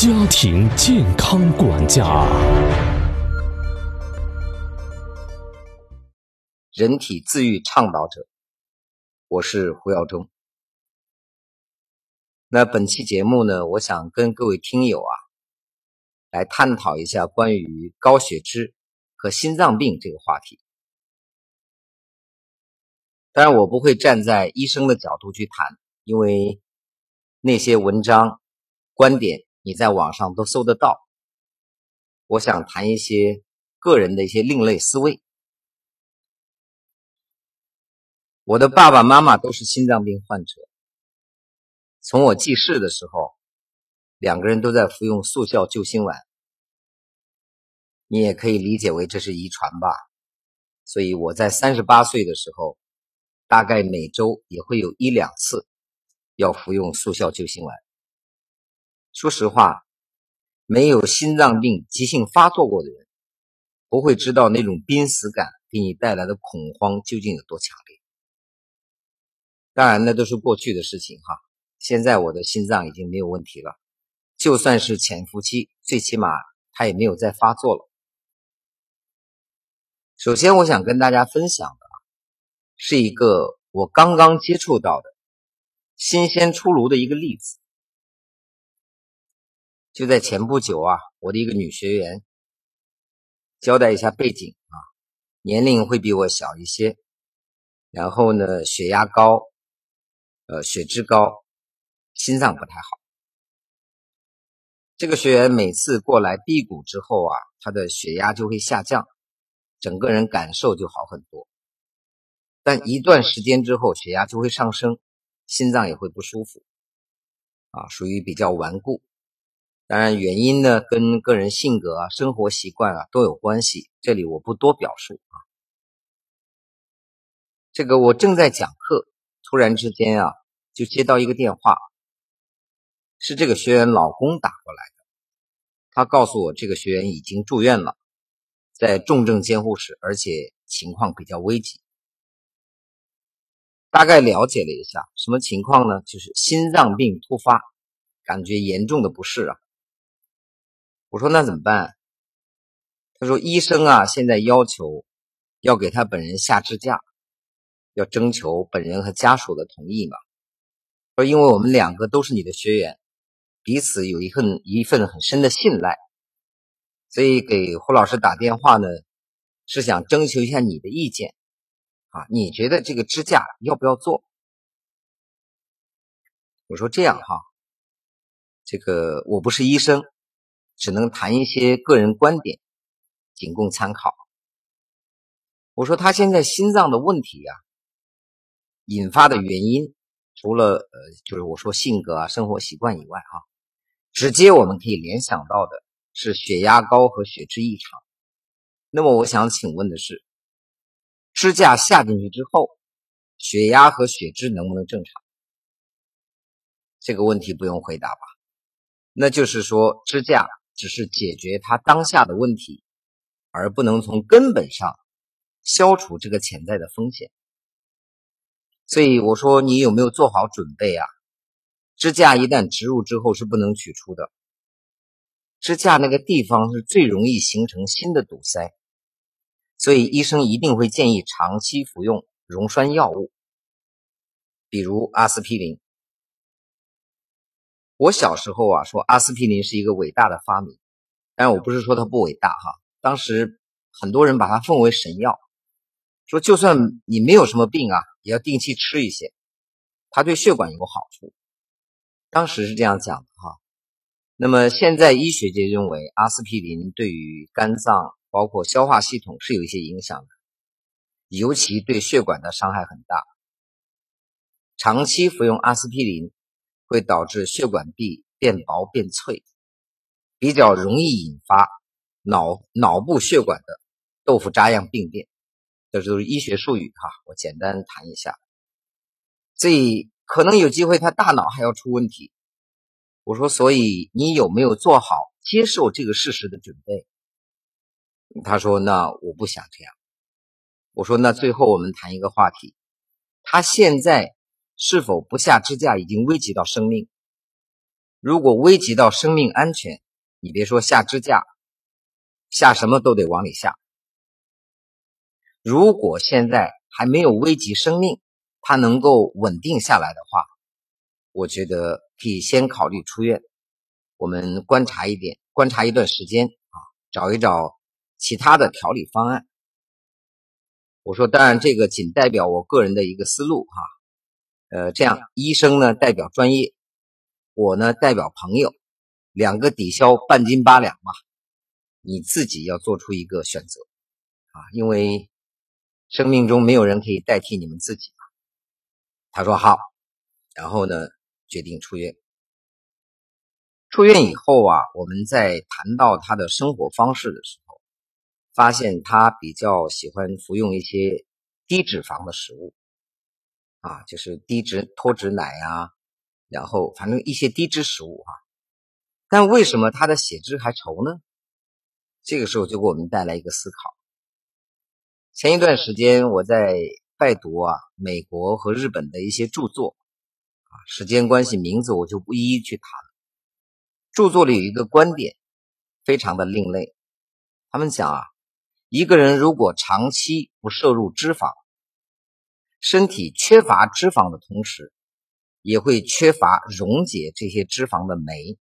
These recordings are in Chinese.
家庭健康管家，人体自愈倡导者，我是胡耀中。那本期节目呢，我想跟各位听友啊，来探讨一下关于高血脂和心脏病这个话题。当然，我不会站在医生的角度去谈，因为那些文章、观点你在网上都搜得到。我想谈一些个人的一些另类思维。我的爸爸妈妈都是心脏病患者。从我记事的时候，两个人都在服用速效救心丸，你也可以理解为这是遗传吧。所以我在三十八岁的时候，大概每周也会有一两次要服用速效救心丸。说实话，没有心脏病急性发作过的人，不会知道那种濒死感给你带来的恐慌究竟有多强烈。当然，那都是过去的事情哈。现在我的心脏已经没有问题了，就算是潜伏期，最起码它也没有再发作了。首先，我想跟大家分享的是一个我刚刚接触到的新鲜出炉的一个例子。就在前不久啊，我的一个女学员，交代一下背景啊，年龄会比我小一些，然后呢，血压高，呃，血脂高。心脏不太好，这个学员每次过来辟谷之后啊，他的血压就会下降，整个人感受就好很多。但一段时间之后，血压就会上升，心脏也会不舒服，啊，属于比较顽固。当然，原因呢跟个人性格啊、生活习惯啊都有关系，这里我不多表述啊。这个我正在讲课，突然之间啊，就接到一个电话。是这个学员老公打过来的，他告诉我这个学员已经住院了，在重症监护室，而且情况比较危急。大概了解了一下，什么情况呢？就是心脏病突发，感觉严重的不适啊。我说那怎么办？他说医生啊，现在要求要给他本人下支架，要征求本人和家属的同意嘛。说因为我们两个都是你的学员。彼此有一份一份很深的信赖，所以给胡老师打电话呢，是想征求一下你的意见啊？你觉得这个支架要不要做？我说这样哈，这个我不是医生，只能谈一些个人观点，仅供参考。我说他现在心脏的问题呀，引发的原因，除了呃，就是我说性格啊、生活习惯以外啊。直接我们可以联想到的是血压高和血脂异常。那么我想请问的是，支架下进去之后，血压和血脂能不能正常？这个问题不用回答吧？那就是说，支架只是解决他当下的问题，而不能从根本上消除这个潜在的风险。所以我说，你有没有做好准备啊？支架一旦植入之后是不能取出的，支架那个地方是最容易形成新的堵塞，所以医生一定会建议长期服用溶栓药物，比如阿司匹林。我小时候啊说阿司匹林是一个伟大的发明，但我不是说它不伟大哈，当时很多人把它奉为神药，说就算你没有什么病啊，也要定期吃一些，它对血管有好处。当时是这样讲的哈，那么现在医学界认为阿司匹林对于肝脏包括消化系统是有一些影响的，尤其对血管的伤害很大。长期服用阿司匹林会导致血管壁变薄变脆，比较容易引发脑脑部血管的豆腐渣样病变，这都是医学术语哈，我简单谈一下。所以。可能有机会，他大脑还要出问题。我说，所以你有没有做好接受这个事实的准备？他说：“那我不想这样。”我说：“那最后我们谈一个话题，他现在是否不下支架已经危及到生命？如果危及到生命安全，你别说下支架，下什么都得往里下。如果现在还没有危及生命，他能够稳定下来的话，我觉得可以先考虑出院。我们观察一点，观察一段时间啊，找一找其他的调理方案。我说，当然这个仅代表我个人的一个思路哈。呃，这样医生呢代表专业，我呢代表朋友，两个抵消半斤八两嘛。你自己要做出一个选择啊，因为生命中没有人可以代替你们自己。他说好，然后呢决定出院。出院以后啊，我们在谈到他的生活方式的时候，发现他比较喜欢服用一些低脂肪的食物，啊，就是低脂脱脂奶呀，然后反正一些低脂食物啊。但为什么他的血脂还稠呢？这个时候就给我们带来一个思考。前一段时间我在拜读啊，美国和日本的一些著作，啊，时间关系，名字我就不一一去谈。著作里有一个观点，非常的另类。他们讲啊，一个人如果长期不摄入脂肪，身体缺乏脂肪的同时，也会缺乏溶解这些脂肪的酶，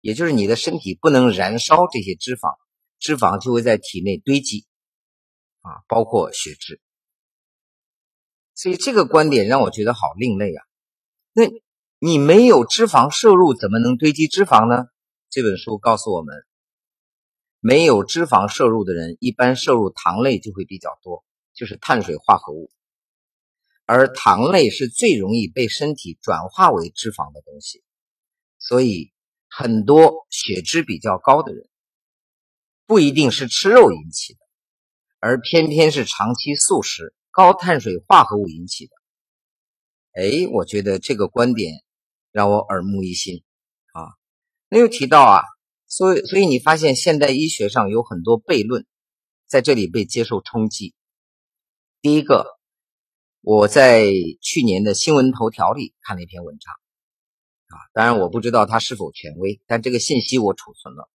也就是你的身体不能燃烧这些脂肪，脂肪就会在体内堆积，啊，包括血脂。所以这个观点让我觉得好另类啊。那。你没有脂肪摄入，怎么能堆积脂肪呢？这本书告诉我们，没有脂肪摄入的人，一般摄入糖类就会比较多，就是碳水化合物。而糖类是最容易被身体转化为脂肪的东西，所以很多血脂比较高的人，不一定是吃肉引起的，而偏偏是长期素食、高碳水化合物引起的。哎，我觉得这个观点。让我耳目一新啊！那又提到啊，所以所以你发现现代医学上有很多悖论在这里被接受冲击。第一个，我在去年的新闻头条里看了一篇文章啊，当然我不知道它是否权威，但这个信息我储存了，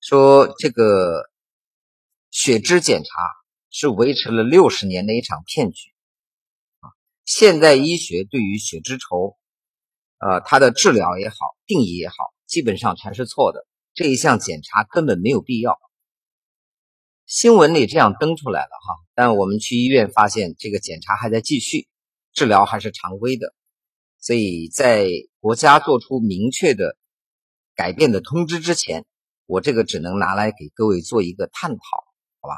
说这个血脂检查是维持了六十年的一场骗局啊！现代医学对于血脂稠。呃，它的治疗也好，定义也好，基本上全是错的。这一项检查根本没有必要。新闻里这样登出来了哈，但我们去医院发现这个检查还在继续，治疗还是常规的。所以在国家做出明确的改变的通知之前，我这个只能拿来给各位做一个探讨，好吧？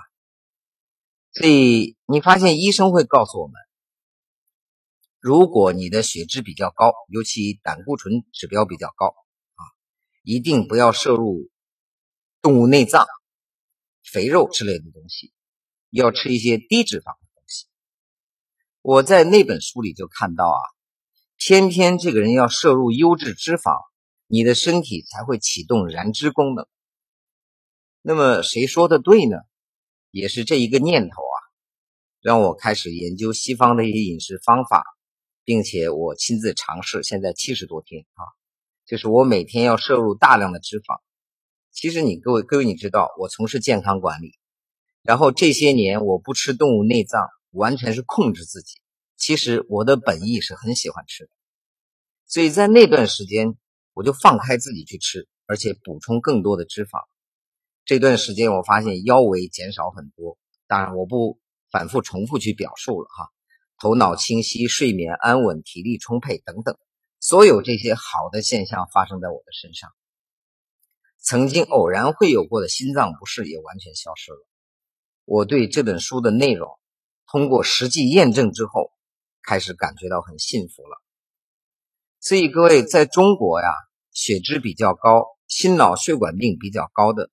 所以你发现医生会告诉我们。如果你的血脂比较高，尤其胆固醇指标比较高啊，一定不要摄入动物内脏、肥肉之类的东西，要吃一些低脂肪的东西。我在那本书里就看到啊，偏偏这个人要摄入优质脂肪，你的身体才会启动燃脂功能。那么谁说的对呢？也是这一个念头啊，让我开始研究西方的一些饮食方法。并且我亲自尝试，现在七十多天啊，就是我每天要摄入大量的脂肪。其实你各位各位你知道，我从事健康管理，然后这些年我不吃动物内脏，完全是控制自己。其实我的本意是很喜欢吃的，所以在那段时间我就放开自己去吃，而且补充更多的脂肪。这段时间我发现腰围减少很多，当然我不反复重复去表述了哈。头脑清晰、睡眠安稳、体力充沛等等，所有这些好的现象发生在我的身上。曾经偶然会有过的心脏不适也完全消失了。我对这本书的内容，通过实际验证之后，开始感觉到很幸福了。所以各位，在中国呀，血脂比较高、心脑血管病比较高的，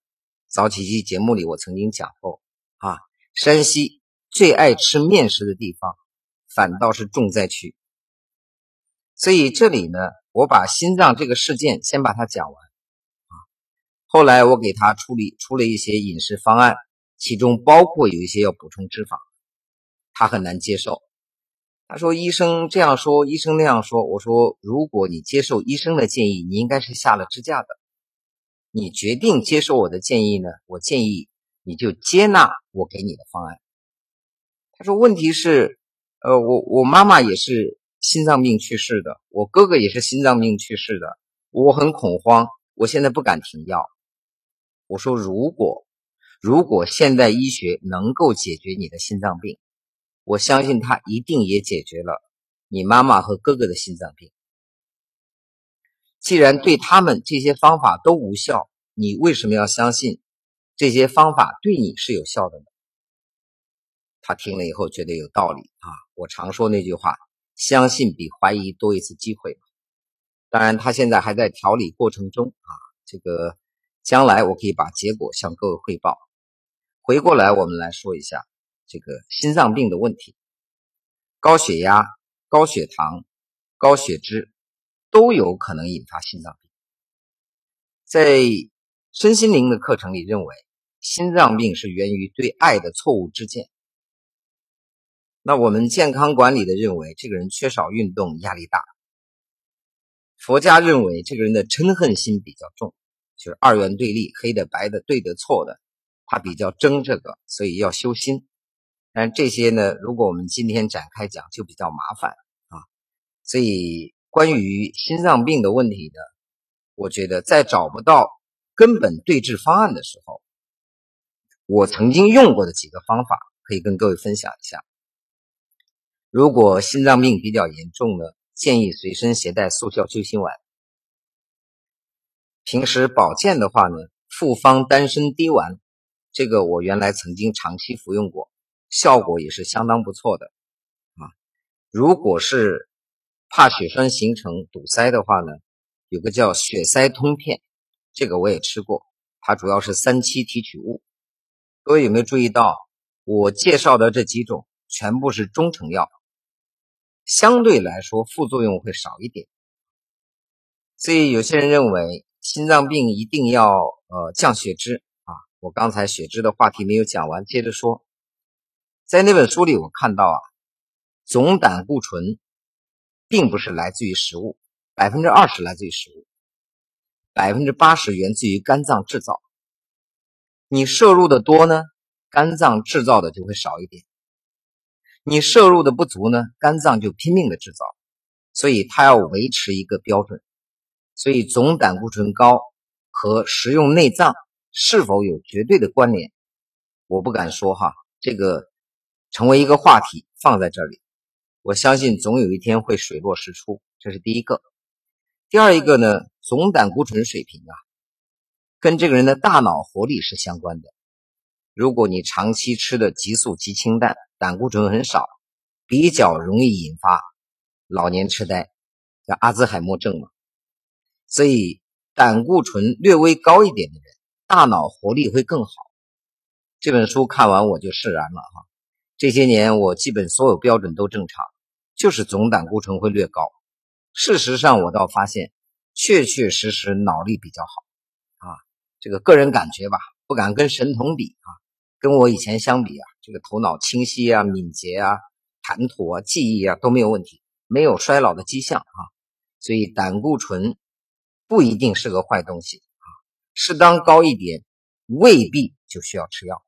早几期节目里我曾经讲过啊，山西最爱吃面食的地方。反倒是重灾区，所以这里呢，我把心脏这个事件先把它讲完。后来我给他处理出了一些饮食方案，其中包括有一些要补充脂肪，他很难接受。他说医生这样说，医生那样说。我说如果你接受医生的建议，你应该是下了支架的。你决定接受我的建议呢？我建议你就接纳我给你的方案。他说问题是，呃，我我妈妈也是心脏病去世的，我哥哥也是心脏病去世的，我很恐慌，我现在不敢停药。我说如果如果现代医学能够解决你的心脏病。我相信他一定也解决了你妈妈和哥哥的心脏病。既然对他们这些方法都无效，你为什么要相信这些方法对你是有效的呢？他听了以后觉得有道理啊！我常说那句话：相信比怀疑多一次机会。当然，他现在还在调理过程中啊，这个将来我可以把结果向各位汇报。回过来，我们来说一下。这个心脏病的问题，高血压、高血糖、高血脂都有可能引发心脏病。在身心灵的课程里，认为心脏病是源于对爱的错误之见。那我们健康管理的认为，这个人缺少运动，压力大。佛家认为这个人的嗔恨心比较重，就是二元对立，黑的、白的、对的、错的，他比较争这个，所以要修心。但这些呢，如果我们今天展开讲，就比较麻烦啊。所以，关于心脏病的问题呢，我觉得在找不到根本对治方案的时候，我曾经用过的几个方法，可以跟各位分享一下。如果心脏病比较严重呢，建议随身携带速效救心丸。平时保健的话呢，复方丹参滴丸，这个我原来曾经长期服用过。效果也是相当不错的啊！如果是怕血栓形成堵塞的话呢，有个叫血塞通片，这个我也吃过，它主要是三七提取物。各位有没有注意到，我介绍的这几种全部是中成药，相对来说副作用会少一点。所以有些人认为心脏病一定要呃降血脂啊！我刚才血脂的话题没有讲完，接着说。在那本书里，我看到啊，总胆固醇并不是来自于食物，百分之二十来自于食物，百分之八十源自于肝脏制造。你摄入的多呢，肝脏制造的就会少一点；你摄入的不足呢，肝脏就拼命的制造。所以它要维持一个标准。所以总胆固醇高和食用内脏是否有绝对的关联，我不敢说哈，这个。成为一个话题放在这里，我相信总有一天会水落石出。这是第一个。第二一个呢，总胆固醇水平啊，跟这个人的大脑活力是相关的。如果你长期吃的激素极清淡，胆固醇很少，比较容易引发老年痴呆，叫阿兹海默症嘛。所以胆固醇略微高一点的人，大脑活力会更好。这本书看完我就释然了哈。这些年我基本所有标准都正常，就是总胆固醇会略高。事实上，我倒发现确确实实脑力比较好啊，这个个人感觉吧，不敢跟神童比啊，跟我以前相比啊，这个头脑清晰啊、敏捷啊、谈吐啊、记忆啊都没有问题，没有衰老的迹象啊。所以胆固醇不一定是个坏东西啊，适当高一点未必就需要吃药。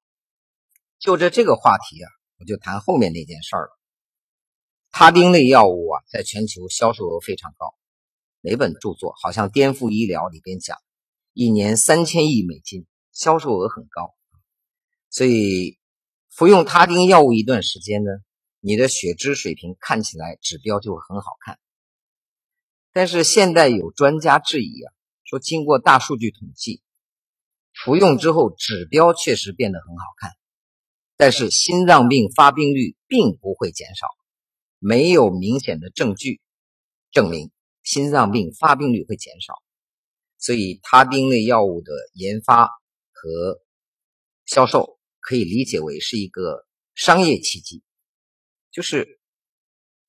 就着这个话题啊。我就谈后面那件事儿了。他汀类药物啊，在全球销售额非常高。哪本著作好像《颠覆医疗》里边讲，一年三千亿美金，销售额很高。所以服用他汀药物一段时间呢，你的血脂水平看起来指标就会很好看。但是现在有专家质疑啊，说经过大数据统计，服用之后指标确实变得很好看。但是心脏病发病率并不会减少，没有明显的证据证明心脏病发病率会减少，所以他汀类药物的研发和销售可以理解为是一个商业奇迹，就是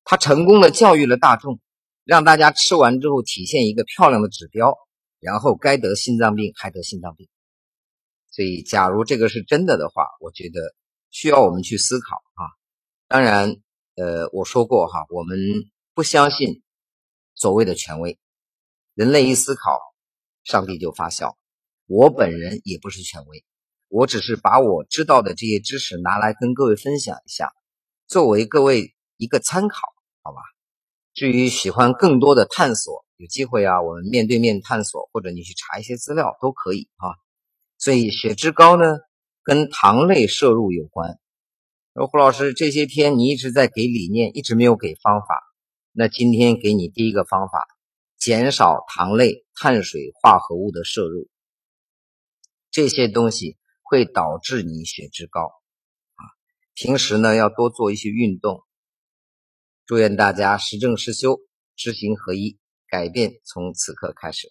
他成功的教育了大众，让大家吃完之后体现一个漂亮的指标，然后该得心脏病还得心脏病，所以假如这个是真的的话，我觉得。需要我们去思考啊！当然，呃，我说过哈，我们不相信所谓的权威。人类一思考，上帝就发笑。我本人也不是权威，我只是把我知道的这些知识拿来跟各位分享一下，作为各位一个参考，好吧？至于喜欢更多的探索，有机会啊，我们面对面探索，或者你去查一些资料都可以啊。所以血脂高呢，跟糖类摄入有关。说胡老师这些天你一直在给理念，一直没有给方法，那今天给你第一个方法，减少糖类、碳水化合物的摄入。这些东西会导致你血脂高啊。平时呢要多做一些运动。祝愿大家实证实修，知行合一，改变从此刻开始。